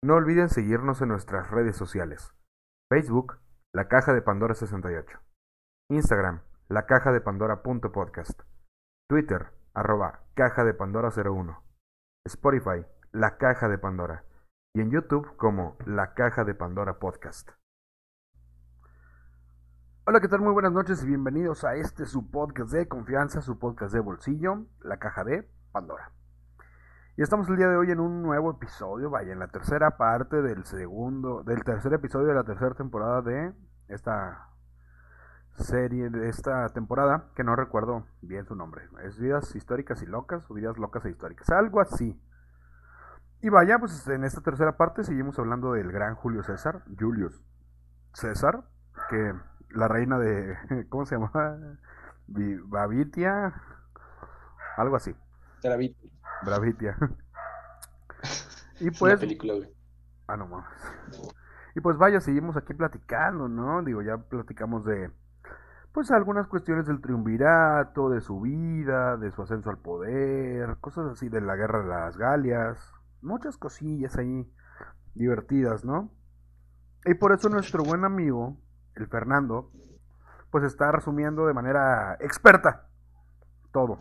No olviden seguirnos en nuestras redes sociales. Facebook, La Caja de Pandora 68. Instagram, La Caja de Pandora.podcast. Twitter, arroba Caja de Pandora 01. Spotify, La Caja de Pandora. Y en YouTube como La Caja de Pandora Podcast. Hola, ¿qué tal? Muy buenas noches y bienvenidos a este su podcast de confianza, su podcast de bolsillo, La Caja de Pandora. Y estamos el día de hoy en un nuevo episodio, vaya, en la tercera parte del segundo, del tercer episodio de la tercera temporada de esta serie, de esta temporada, que no recuerdo bien su nombre. Es Vidas Históricas y Locas o Vidas Locas e Históricas, algo así. Y vaya, pues en esta tercera parte seguimos hablando del gran Julio César, Julius César, que la reina de, ¿cómo se llama? Bavitia, algo así. Bravitia. y pues. película, Ah, no mames. Y pues vaya, seguimos aquí platicando, ¿no? Digo, ya platicamos de. Pues algunas cuestiones del triunvirato, de su vida, de su ascenso al poder, cosas así, de la guerra de las Galias. Muchas cosillas ahí divertidas, ¿no? Y por eso nuestro buen amigo, el Fernando, pues está resumiendo de manera experta todo.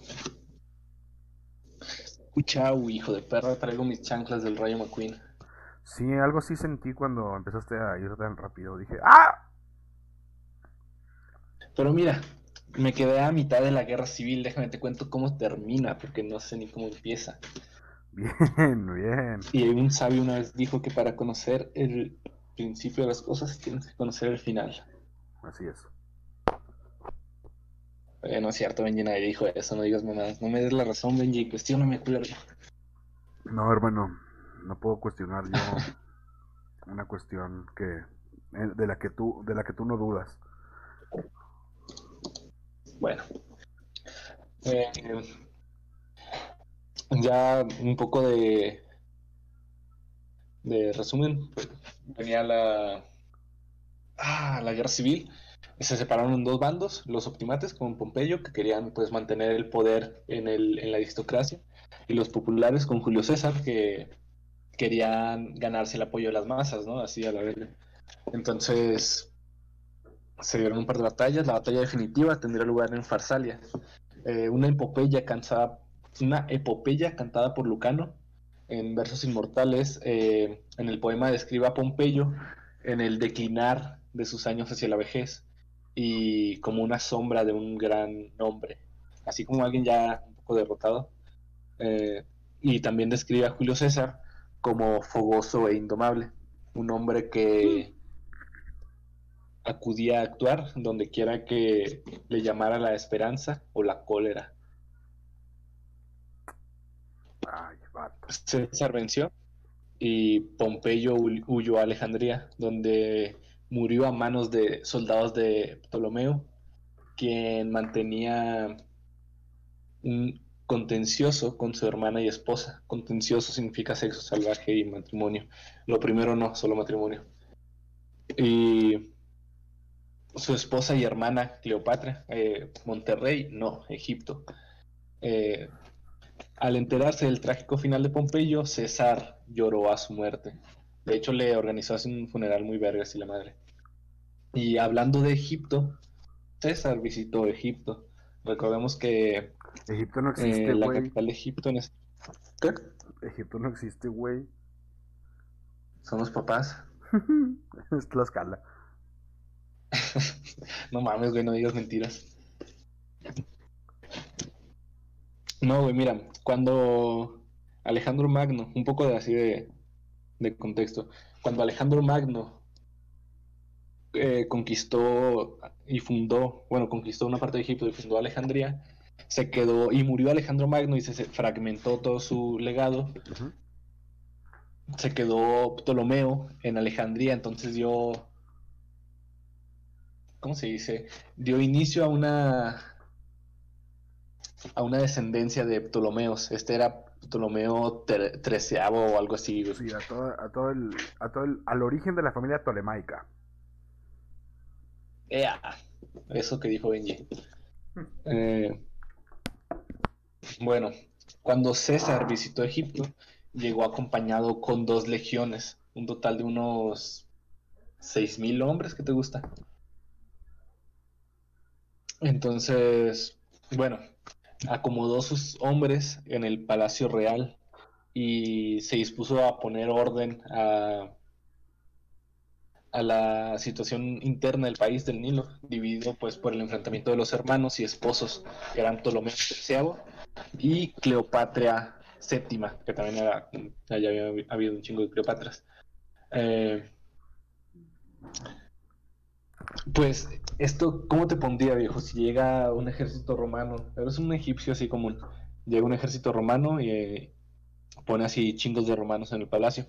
Chau, hijo de perra, traigo mis chanclas del Rayo McQueen. Sí, algo así sentí cuando empezaste a ir tan rápido. Dije, ¡ah! Pero mira, me quedé a mitad de la guerra civil. Déjame te cuento cómo termina, porque no sé ni cómo empieza. Bien, bien. Y un sabio una vez dijo que para conocer el principio de las cosas tienes que conocer el final. Así es. Eh, no es cierto, Benji, nadie dijo eso, no digas mamadas. No me des la razón, Benji, cuestioname, culero. No, hermano, no puedo cuestionar yo una cuestión que eh, de la que tú de la que tú no dudas. Bueno. Eh, ya un poco de de resumen, venía la ah, la guerra civil se separaron en dos bandos, los optimates con Pompeyo, que querían pues mantener el poder en, el, en la aristocracia, y los populares con Julio César, que querían ganarse el apoyo de las masas, ¿no? Así a la vez. Entonces se dieron un par de batallas, la batalla definitiva tendría lugar en Farsalia, eh, una epopeya cansada, una epopeya cantada por Lucano en versos inmortales, eh, en el poema describe a Pompeyo en el declinar de sus años hacia la vejez y como una sombra de un gran nombre, así como alguien ya un poco derrotado. Eh, y también describe a Julio César como fogoso e indomable, un hombre que acudía a actuar donde quiera que le llamara la esperanza o la cólera. César venció y Pompeyo huyó a Alejandría, donde murió a manos de soldados de Ptolomeo, quien mantenía un contencioso con su hermana y esposa. Contencioso significa sexo salvaje y matrimonio. Lo primero no, solo matrimonio. Y su esposa y hermana Cleopatra, eh, Monterrey, no, Egipto. Eh, al enterarse del trágico final de Pompeyo, César lloró a su muerte. De hecho, le organizó así un funeral muy vergas y la madre. Y hablando de Egipto, César visitó Egipto. Recordemos que Egipto no existe, eh, la capital de Egipto en ¿Qué? Egipto no existe, güey. Son los papás. es Tlaxcala. no mames, güey, no digas mentiras. No, güey, mira, cuando Alejandro Magno, un poco de así de, de contexto. Cuando Alejandro Magno eh, conquistó y fundó, bueno, conquistó una parte de Egipto y fundó Alejandría, se quedó y murió Alejandro Magno y se, fragmentó todo su legado. Se quedó Ptolomeo en Alejandría, entonces dio, ¿cómo se dice? Dio inicio a una a una descendencia de Ptolomeos. Este era Ptolomeo treceavo o algo así. Sí, a todo, a todo, el, a todo el, al origen de la familia tolemaica. Ea, eso que dijo Benji. Eh, bueno, cuando César visitó Egipto, llegó acompañado con dos legiones, un total de unos 6.000 hombres, ¿qué te gusta? Entonces, bueno, acomodó sus hombres en el Palacio Real y se dispuso a poner orden a, la situación interna del país del Nilo, dividido pues por el enfrentamiento de los hermanos y esposos, que eran Ptolomeo III y Cleopatra VII, que también era, ya había habido un chingo de Cleopatras. Eh, pues, esto, ¿cómo te pondría, viejo? Si llega un ejército romano, es un egipcio así común, llega un ejército romano y eh, pone así chingos de romanos en el palacio.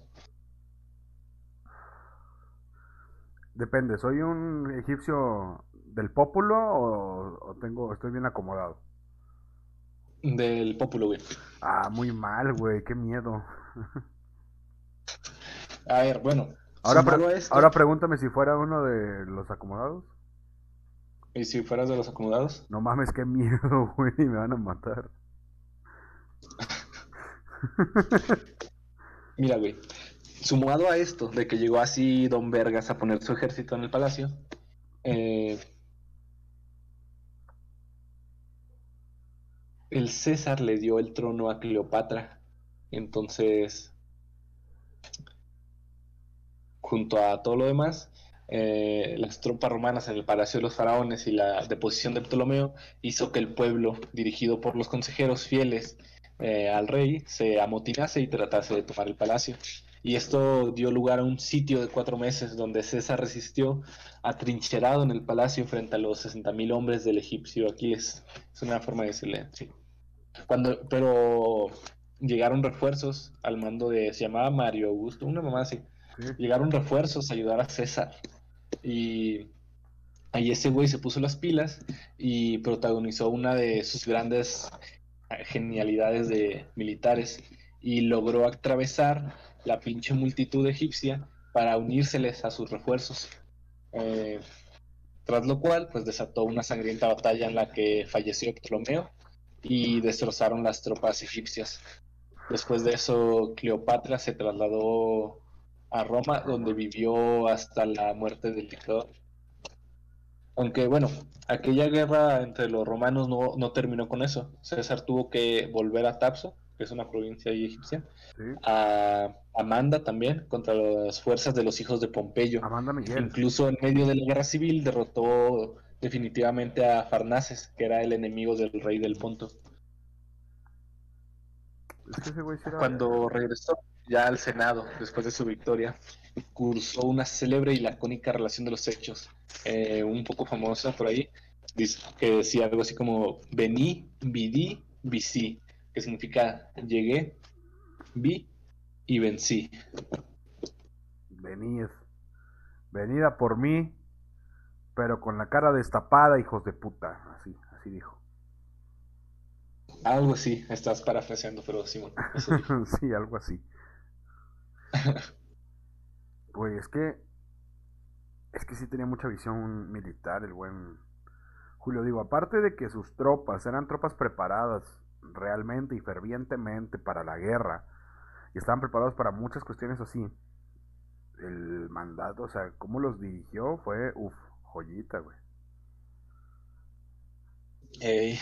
Depende, ¿soy un egipcio del pópulo o, tengo, estoy bien acomodado? Del pópulo, güey. Ah, muy mal, güey, qué miedo. A ver, bueno, Ahora, ahora pregúntame si fuera uno de los acomodados. ¿Y si fueras de los acomodados? No mames, qué miedo, güey, me van a matar. Mira, güey, sumado a esto, de que llegó así Don Vergas a poner su ejército en el palacio, eh, el César le dio el trono a Cleopatra. Entonces, junto a todo lo demás, eh, las tropas romanas en el Palacio de los Faraones y la deposición de Ptolomeo hizo que el pueblo, dirigido por los consejeros fieles eh, al rey, se amotinase y tratase de tomar el palacio. Y esto dio lugar a un sitio de cuatro meses donde César resistió atrincherado en el palacio frente a los 60.000 hombres del egipcio Aquiles. Es una forma de decirle, sí. Cuando, pero llegaron refuerzos al mando de, se llamaba Mario Augusto, una mamá Llegaron refuerzos a ayudar a César. Y ahí ese güey se puso las pilas y protagonizó una de sus grandes genialidades de militares y logró atravesar la pinche multitud egipcia para unírseles a sus refuerzos. Eh, tras lo cual, pues desató una sangrienta batalla en la que falleció Ptolomeo y destrozaron las tropas egipcias. Después de eso, Cleopatra se trasladó a Roma, donde vivió hasta la muerte del dictador. Aunque bueno, aquella guerra entre los romanos no, terminó con eso. César tuvo que volver a Tapso, que es una provincia egipcia, a Amanda también, contra las fuerzas de los hijos de Pompeyo. Amanda Miguel. Incluso en medio de la guerra civil derrotó definitivamente a Farnaces, que era el enemigo del rey del Ponto. Cuando regresó, ya al Senado, después de su victoria, cursó una célebre y lacónica relación de los hechos, eh, un poco famosa por ahí, que decía algo así como vení, vidí, vicí, que significa llegué, vi y vencí. Venid, venida por mí, pero con la cara destapada, hijos de puta, así, así dijo. Algo así, estás parafraseando, pero Simón. sí, algo así. Güey, es que. Es que sí tenía mucha visión militar el buen Julio. Digo, aparte de que sus tropas eran tropas preparadas realmente y fervientemente para la guerra y estaban preparados para muchas cuestiones así. El mandato, o sea, cómo los dirigió fue, uff, joyita, güey. Ey.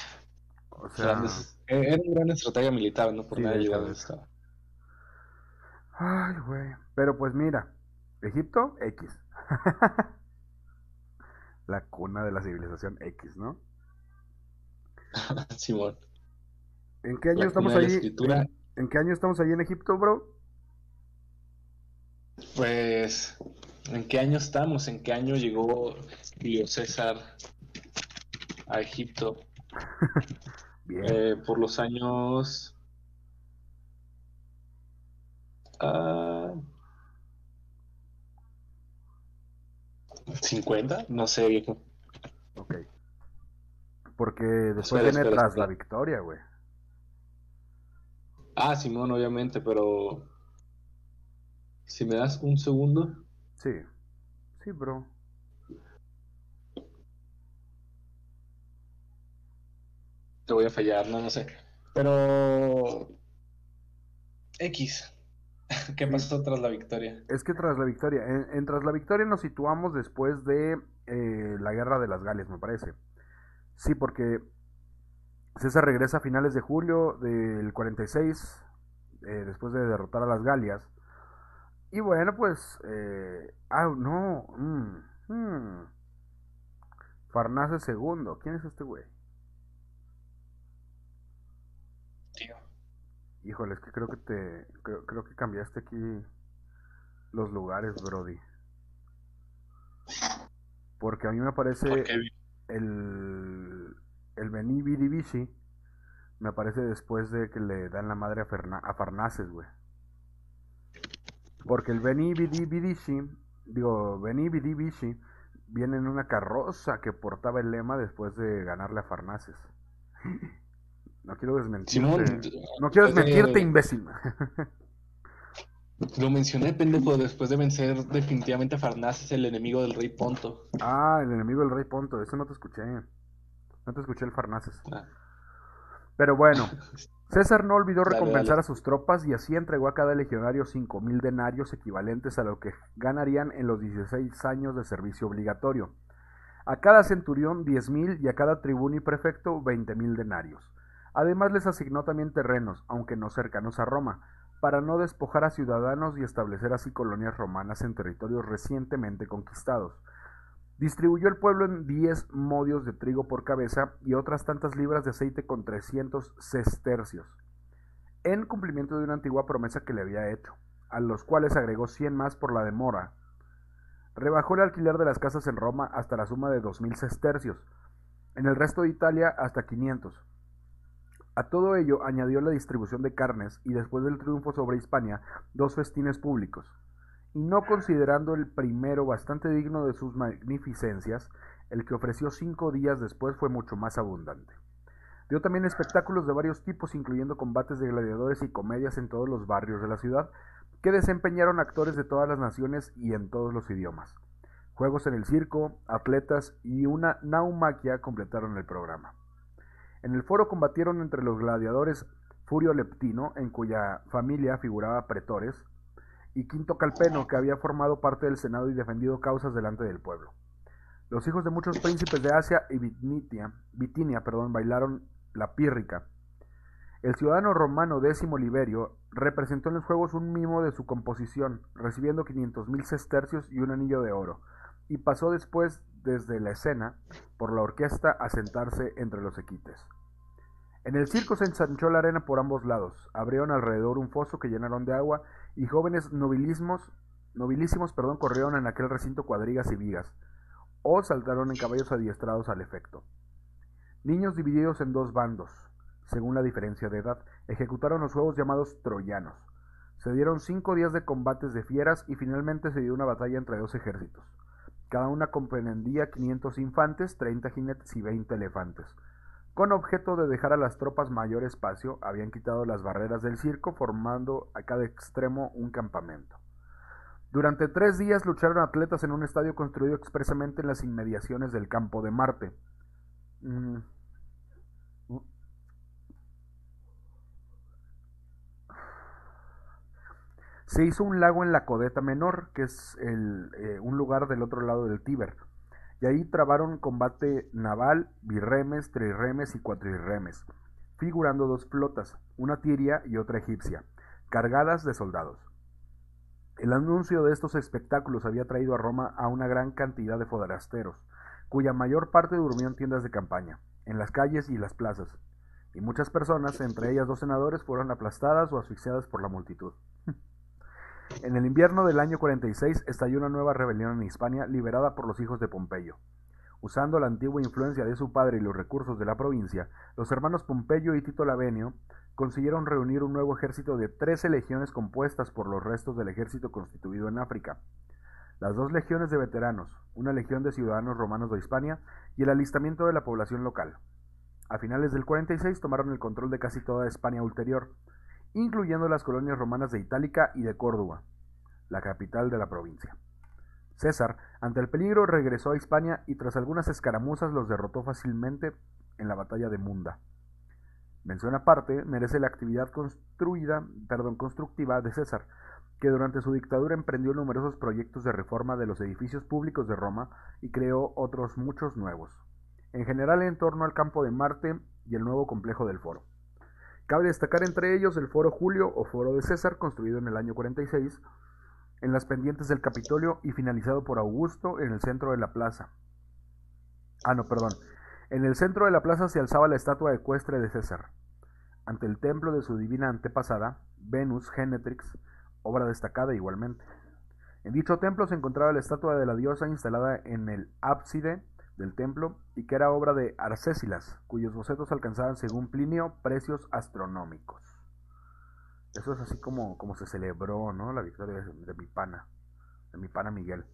O sea, era una gran estrategia militar, no por nada llegado estaba. Ay, güey. Pero pues mira, Egipto, X. la cuna de la civilización X, ¿no? Simón. ¿En qué año estamos ahí? ¿En, qué año estamos ahí en Egipto, bro? Pues, ¿en qué año estamos? ¿En qué año llegó Julio César a Egipto? Bien. Eh, por los años 50, ah, no sé, viejo. Ok. Porque después viene tras la victoria, güey. Ah, Simón, obviamente, pero. Si me das un segundo. Sí. Sí, bro. Te voy a fallar, no, no sé. Pero. X. ¿Qué pasó tras la victoria? Es que tras la victoria, en, tras la victoria nos situamos después de eh, la guerra de las Galias, me parece. Sí, porque César regresa a finales de julio del 46, eh, después de derrotar a las Galias. Y bueno, pues... Eh, ah, no. Mm, mm. Farnace II. ¿Quién es este güey? Híjole, es que creo que te. Creo, que cambiaste aquí los lugares, Brody. Porque a mí me parece el. El Beni Vici me aparece después de que le dan la madre a, a Farnaces, güey. Porque el Beni Vidici, digo, Beni viene en una carroza que portaba el lema después de ganarle a Farnaces. No quiero desmentirte. no quiero desmentirte, imbécil. Lo mencioné, pendejo, después de vencer definitivamente a Farnaces, el enemigo del rey Ponto. Ah, el enemigo del rey Ponto, eso no te escuché. No te escuché el Farnaces. Ah. Pero bueno, César no olvidó recompensar a sus tropas y así entregó a cada legionario cinco mil denarios equivalentes a lo que ganarían en los 16 años de servicio obligatorio. A cada centurión diez mil y a cada tribuno y prefecto veinte mil denarios. Además les asignó también terrenos, aunque no cercanos a Roma, para no despojar a ciudadanos y establecer así colonias romanas en territorios recientemente conquistados. Distribuyó el pueblo en 10 modios de trigo por cabeza y otras tantas libras de aceite con 300 sestercios, en cumplimiento de una antigua promesa que le había hecho, a los cuales agregó 100 más por la demora. Rebajó el alquiler de las casas en Roma hasta la suma de 2.000 sestercios, en el resto de Italia hasta 500. A todo ello añadió la distribución de carnes y después del triunfo sobre Hispania, dos festines públicos y no considerando el primero bastante digno de sus magnificencias, el que ofreció cinco días después fue mucho más abundante. Dio también espectáculos de varios tipos, incluyendo combates de gladiadores y comedias en todos los barrios de la ciudad, que desempeñaron actores de todas las naciones y en todos los idiomas. Juegos en el circo, atletas y una naumaquia completaron el programa. En el foro combatieron entre los gladiadores Furio Leptino, en cuya familia figuraba pretores, y Quinto Calpeno, que había formado parte del Senado y defendido causas delante del pueblo. Los hijos de muchos príncipes de Asia y Bitinia, Bitinia bailaron la pírrica. El ciudadano romano décimo Liberio representó en los juegos un mimo de su composición, recibiendo 500.000 sestercios y un anillo de oro, y pasó después desde la escena por la orquesta a sentarse entre los equites. En el circo se ensanchó la arena por ambos lados, abrieron alrededor un foso que llenaron de agua y jóvenes nobilismos, nobilísimos perdón, corrieron en aquel recinto cuadrigas y vigas, o saltaron en caballos adiestrados al efecto. Niños divididos en dos bandos, según la diferencia de edad, ejecutaron los juegos llamados troyanos. Se dieron cinco días de combates de fieras y finalmente se dio una batalla entre dos ejércitos. Cada una comprendía 500 infantes, 30 jinetes y 20 elefantes. Con objeto de dejar a las tropas mayor espacio, habían quitado las barreras del circo, formando a cada extremo un campamento. Durante tres días lucharon atletas en un estadio construido expresamente en las inmediaciones del campo de Marte. Mm. Se hizo un lago en la Codeta Menor, que es eh, un lugar del otro lado del Tíber y ahí trabaron combate naval, birremes, trirremes y cuatrirremes, figurando dos flotas, una tiria y otra egipcia, cargadas de soldados. El anuncio de estos espectáculos había traído a Roma a una gran cantidad de forasteros, cuya mayor parte durmió en tiendas de campaña, en las calles y las plazas, y muchas personas, entre ellas dos senadores, fueron aplastadas o asfixiadas por la multitud. En el invierno del año 46 estalló una nueva rebelión en Hispania liderada por los hijos de Pompeyo. Usando la antigua influencia de su padre y los recursos de la provincia, los hermanos Pompeyo y Tito Lavenio consiguieron reunir un nuevo ejército de trece legiones compuestas por los restos del ejército constituido en África. Las dos legiones de veteranos, una legión de ciudadanos romanos de Hispania y el alistamiento de la población local. A finales del 46 tomaron el control de casi toda España ulterior, incluyendo las colonias romanas de Itálica y de Córdoba, la capital de la provincia. César, ante el peligro, regresó a Hispania y tras algunas escaramuzas los derrotó fácilmente en la batalla de Munda. Mención aparte merece la actividad construida, perdón, constructiva de César, que durante su dictadura emprendió numerosos proyectos de reforma de los edificios públicos de Roma y creó otros muchos nuevos, en general en torno al campo de Marte y el nuevo complejo del foro. Cabe destacar entre ellos el foro Julio o foro de César, construido en el año 46, en las pendientes del Capitolio y finalizado por Augusto en el centro de la plaza. Ah, no, perdón. En el centro de la plaza se alzaba la estatua ecuestre de César. Ante el templo de su divina antepasada, Venus Genetrix, obra destacada igualmente. En dicho templo se encontraba la estatua de la diosa instalada en el ábside del templo y que era obra de Arcésilas, cuyos bocetos alcanzaban, según Plinio, precios astronómicos. Eso es así como, como se celebró, ¿no? La victoria de, mi pana, de mi pana Miguel.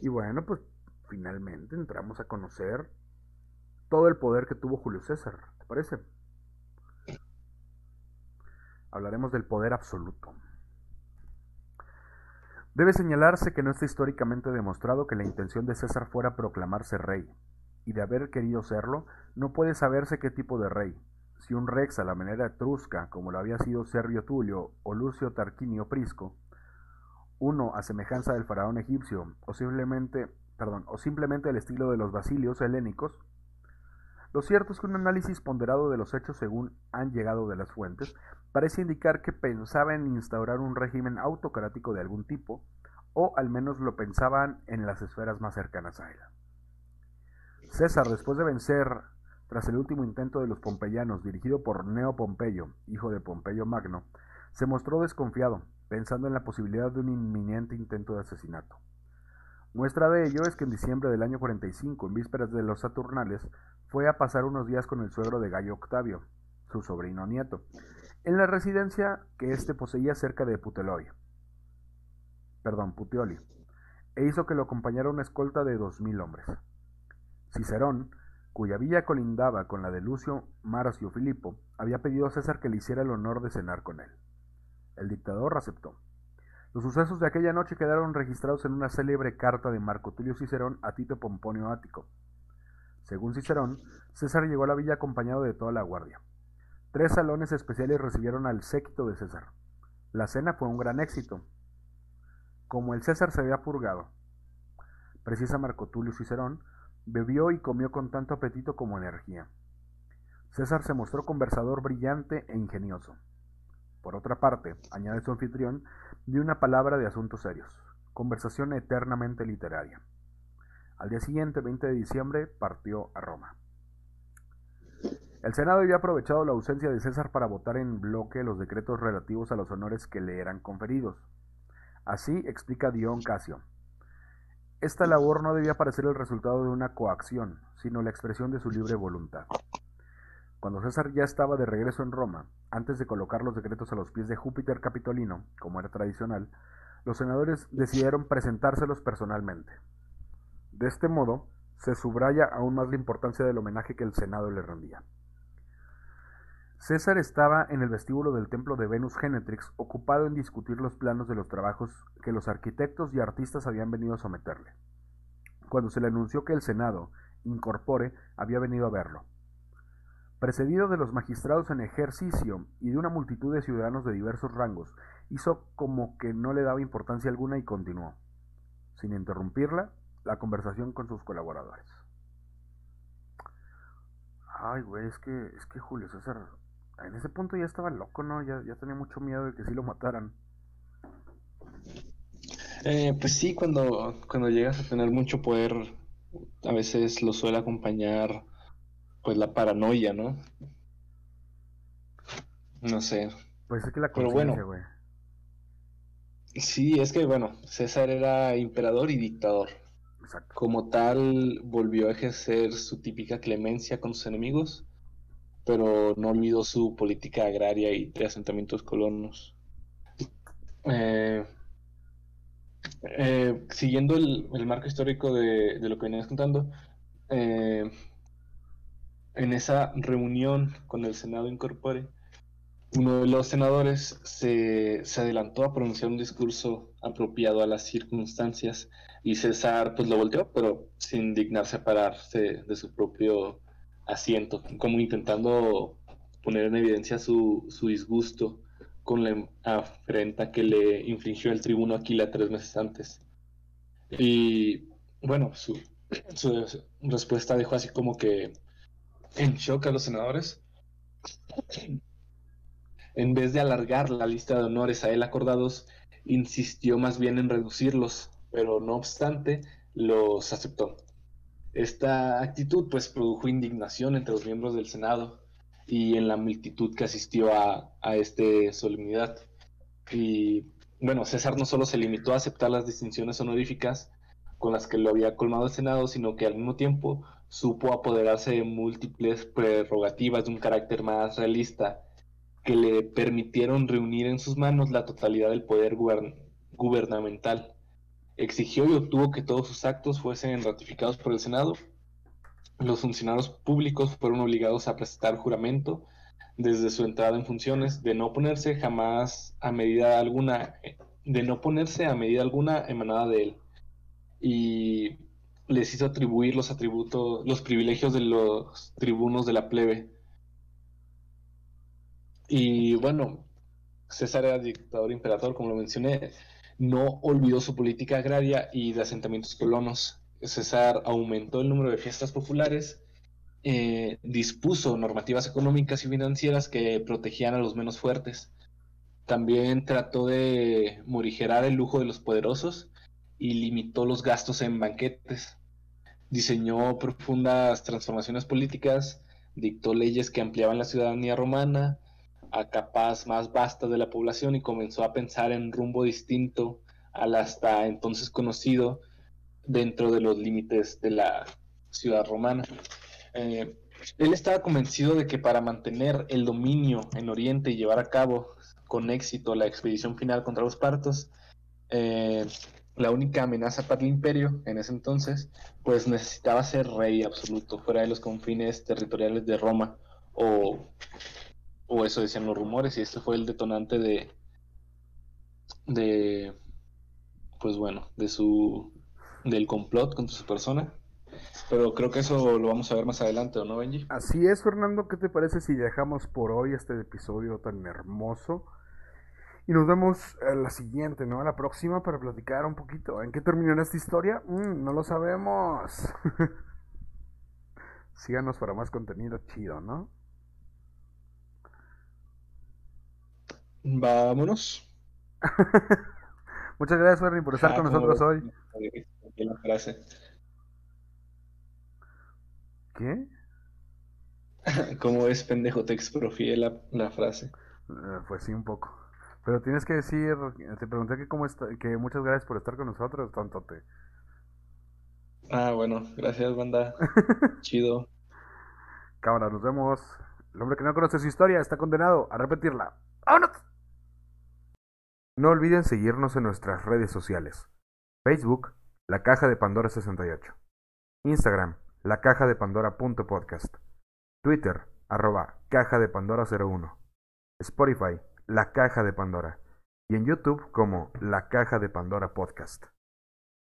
Y bueno, pues finalmente entramos a conocer todo el poder que tuvo Julio César, ¿te parece? Hablaremos del poder absoluto. Debe señalarse que no está históricamente demostrado que la intención de César fuera proclamarse rey, y de haber querido serlo, no puede saberse qué tipo de rey, si un rex a la manera etrusca, como lo había sido Servio Tulio o Lucio Tarquinio Prisco, uno a semejanza del faraón egipcio, o simplemente, perdón, o simplemente el estilo de los basilios helénicos, lo cierto es que un análisis ponderado de los hechos según han llegado de las fuentes parece indicar que pensaba en instaurar un régimen autocrático de algún tipo, o al menos lo pensaban en las esferas más cercanas a él. César, después de vencer tras el último intento de los pompeyanos, dirigido por Neo Pompeyo, hijo de Pompeyo Magno, se mostró desconfiado, pensando en la posibilidad de un inminente intento de asesinato. Muestra de ello es que en diciembre del año 45, en vísperas de los Saturnales, fue a pasar unos días con el suegro de Gallo Octavio, su sobrino nieto, en la residencia que éste poseía cerca de Puteoli, perdón, Puteoli, e hizo que lo acompañara una escolta de dos mil hombres. Cicerón, cuya villa colindaba con la de Lucio Marcio Filipo, había pedido a César que le hiciera el honor de cenar con él. El dictador aceptó. Los sucesos de aquella noche quedaron registrados en una célebre carta de Marco Tulio Cicerón a Tito Pomponio Ático. Según Cicerón, César llegó a la villa acompañado de toda la guardia. Tres salones especiales recibieron al séquito de César. La cena fue un gran éxito. Como el César se había purgado, precisa Marco Tulio Cicerón, Bebió y comió con tanto apetito como energía. César se mostró conversador brillante e ingenioso. Por otra parte, añade su anfitrión, dio una palabra de asuntos serios, conversación eternamente literaria. Al día siguiente, 20 de diciembre, partió a Roma. El Senado había aprovechado la ausencia de César para votar en bloque los decretos relativos a los honores que le eran conferidos. Así explica Dion Casio. Esta labor no debía parecer el resultado de una coacción, sino la expresión de su libre voluntad. Cuando César ya estaba de regreso en Roma, antes de colocar los decretos a los pies de Júpiter Capitolino, como era tradicional, los senadores decidieron presentárselos personalmente. De este modo, se subraya aún más la importancia del homenaje que el Senado le rendía. César estaba en el vestíbulo del templo de Venus Genetrix ocupado en discutir los planos de los trabajos que los arquitectos y artistas habían venido a someterle, cuando se le anunció que el Senado, incorpore, había venido a verlo. Precedido de los magistrados en ejercicio y de una multitud de ciudadanos de diversos rangos, hizo como que no le daba importancia alguna y continuó, sin interrumpirla, la conversación con sus colaboradores. Ay, güey, es que, es que Julio César en ese punto ya estaba loco, ¿no? Ya, ya tenía mucho miedo de que sí lo mataran. Eh, pues sí, cuando, cuando llegas a tener mucho poder, a veces lo suele acompañar pues la paranoia, ¿no? No sé. Pues es que la conciencia, güey. Sí, es que bueno, César era emperador y dictador. Como tal, volvió a ejercer su típica clemencia con sus enemigos pero no olvidó su política agraria y de asentamientos colonos. Eh, eh, siguiendo el, marco histórico de, lo que venías contando, eh, en esa reunión con el Senado Incorpore, uno de los senadores se, adelantó a pronunciar un discurso apropiado a las circunstancias y César pues lo volteó, pero sin dignarse a pararse de su propio asiento, como intentando poner en evidencia su, disgusto con la afrenta que le infringió el tribuno Aquila tres meses antes. Y bueno, su, su respuesta dejó así como que en shock a los senadores. En vez de alargar la lista de honores a él acordados, insistió más bien en reducirlos, pero no obstante, los aceptó. Esta actitud pues produjo indignación entre los miembros del Senado y en la multitud que asistió a, a esta solemnidad. Y bueno, César no solo se limitó a aceptar las distinciones honoríficas con las que lo había colmado el Senado, sino que al mismo tiempo supo apoderarse de múltiples prerrogativas de un carácter más realista que le permitieron reunir en sus manos la totalidad del poder gubernamental. Exigió y obtuvo que todos sus actos fuesen ratificados por el Senado. Los funcionarios públicos fueron obligados a prestar juramento desde su entrada en funciones de no ponerse jamás a medida alguna, de no ponerse a medida alguna emanada de él. Y les hizo atribuir los atributos, los privilegios de los tribunos de la plebe y bueno, César era dictador imperador, como lo mencioné, no olvidó su política agraria y de asentamientos colonos. César aumentó el número de fiestas populares, eh, dispuso normativas económicas y financieras que protegían a los menos fuertes. También trató de morigerar el lujo de los poderosos y limitó los gastos en banquetes. Diseñó profundas transformaciones políticas, dictó leyes que ampliaban la ciudadanía romana, a capas más vastas de la población y comenzó a pensar en rumbo distinto al hasta entonces conocido dentro de los límites de la ciudad romana. Eh, él estaba convencido de que para mantener el dominio en Oriente y llevar a cabo con éxito la expedición final contra los partos, eh, la única amenaza para el imperio en ese entonces, pues necesitaba ser rey absoluto fuera de los confines territoriales de Roma o o eso decían los rumores, y este fue el detonante de, de, pues bueno, de su, del complot contra su persona. Pero creo que eso lo vamos a ver más adelante, ¿o no, Benji? Así es, Fernando. ¿Qué te parece si dejamos por hoy este episodio tan hermoso? Y nos vemos a la siguiente, ¿no? A la próxima para platicar un poquito. ¿En qué terminará esta historia? Mm, no lo sabemos. Síganos para más contenido chido, ¿no? Vámonos. Muchas gracias, Fernie, por estar ah, con nosotros hoy. La frase. ¿Qué? ¿Cómo es pendejo? Te exprofié la, la frase. Eh, pues sí, un poco. Pero tienes que decir, te pregunté que cómo está, que muchas gracias por estar con nosotros, tontote. Ah, bueno, gracias, banda. Chido. Cámara, nos vemos. El hombre que no conoce su historia está condenado a repetirla. ¡Vámonos! No olviden seguirnos en nuestras redes sociales. Facebook, La Caja de Pandora 68. Instagram, La Caja de Pandora.podcast. Twitter, arroba Caja de Pandora 01. Spotify, La Caja de Pandora. Y en YouTube como La Caja de Pandora Podcast.